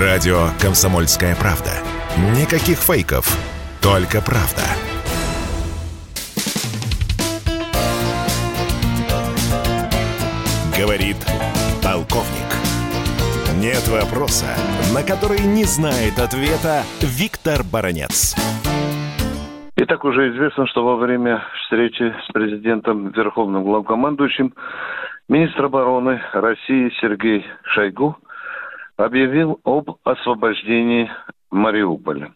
Радио «Комсомольская правда». Никаких фейков, только правда. Говорит полковник. Нет вопроса, на который не знает ответа Виктор Баранец. Итак, уже известно, что во время встречи с президентом, верховным главкомандующим, министр обороны России Сергей Шойгу объявил об освобождении Мариуполя.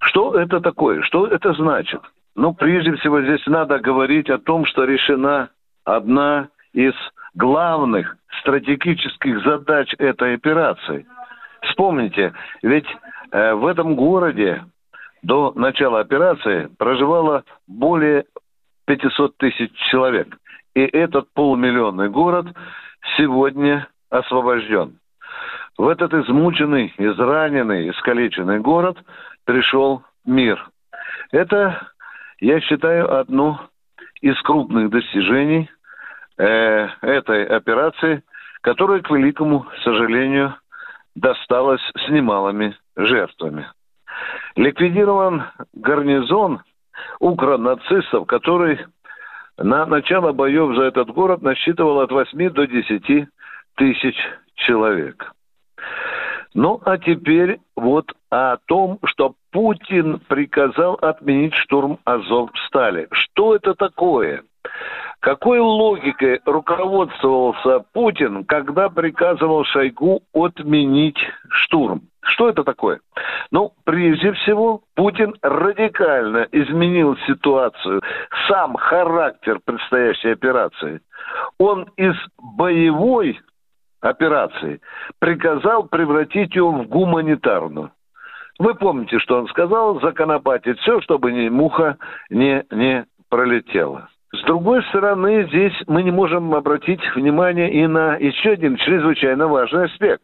Что это такое? Что это значит? Ну, прежде всего, здесь надо говорить о том, что решена одна из главных стратегических задач этой операции. Вспомните, ведь э, в этом городе до начала операции проживало более 500 тысяч человек. И этот полумиллионный город сегодня освобожден. В этот измученный, израненный, искалеченный город пришел мир. Это, я считаю, одно из крупных достижений э, этой операции, которая, к великому сожалению, досталась с немалыми жертвами. Ликвидирован гарнизон укронацистов, который на начало боев за этот город насчитывал от 8 до 10 тысяч человек. Ну, а теперь вот о том, что Путин приказал отменить штурм Азовстали. Что это такое? Какой логикой руководствовался Путин, когда приказывал Шойгу отменить штурм? Что это такое? Ну, прежде всего, Путин радикально изменил ситуацию, сам характер предстоящей операции. Он из боевой операции приказал превратить ее в гуманитарную. Вы помните, что он сказал? Законопатить все, чтобы ни муха не, не пролетела. С другой стороны, здесь мы не можем обратить внимание и на еще один чрезвычайно важный аспект.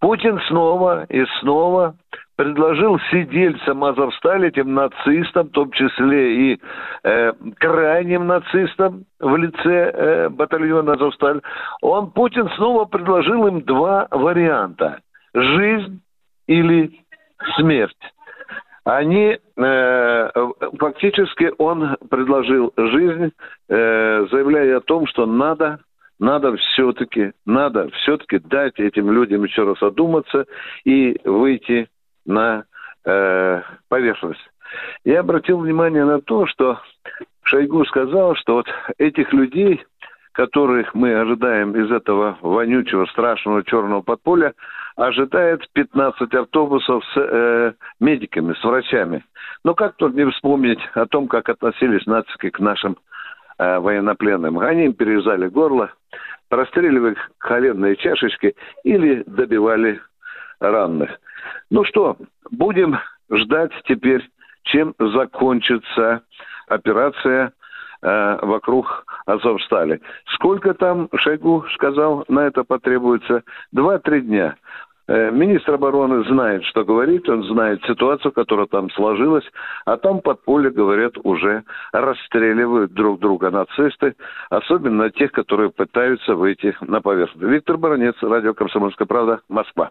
Путин снова и снова предложил сидельцам Азовстали, этим нацистам, в том числе и э, крайним нацистам в лице э, батальона Азовсталь, он, Путин, снова предложил им два варианта. Жизнь или смерть они э, фактически он предложил жизнь, э, заявляя о том, что надо, надо все-таки, надо все-таки дать этим людям еще раз одуматься и выйти на э, поверхность. Я обратил внимание на то, что Шойгу сказал, что вот этих людей которых мы ожидаем из этого вонючего, страшного черного подполья, ожидает 15 автобусов с э, медиками, с врачами. Но как тут не вспомнить о том, как относились нацики к нашим э, военнопленным. Они им перерезали горло, простреливали коленные чашечки или добивали ранных. Ну что, будем ждать теперь, чем закончится операция э, вокруг Азовстали. Сколько там, Шойгу сказал, на это потребуется? Два-три дня. Э, министр обороны знает, что говорит, он знает ситуацию, которая там сложилась, а там под поле, говорят, уже расстреливают друг друга нацисты, особенно тех, которые пытаются выйти на поверхность. Виктор Баранец, радио «Комсомольская правда», Москва.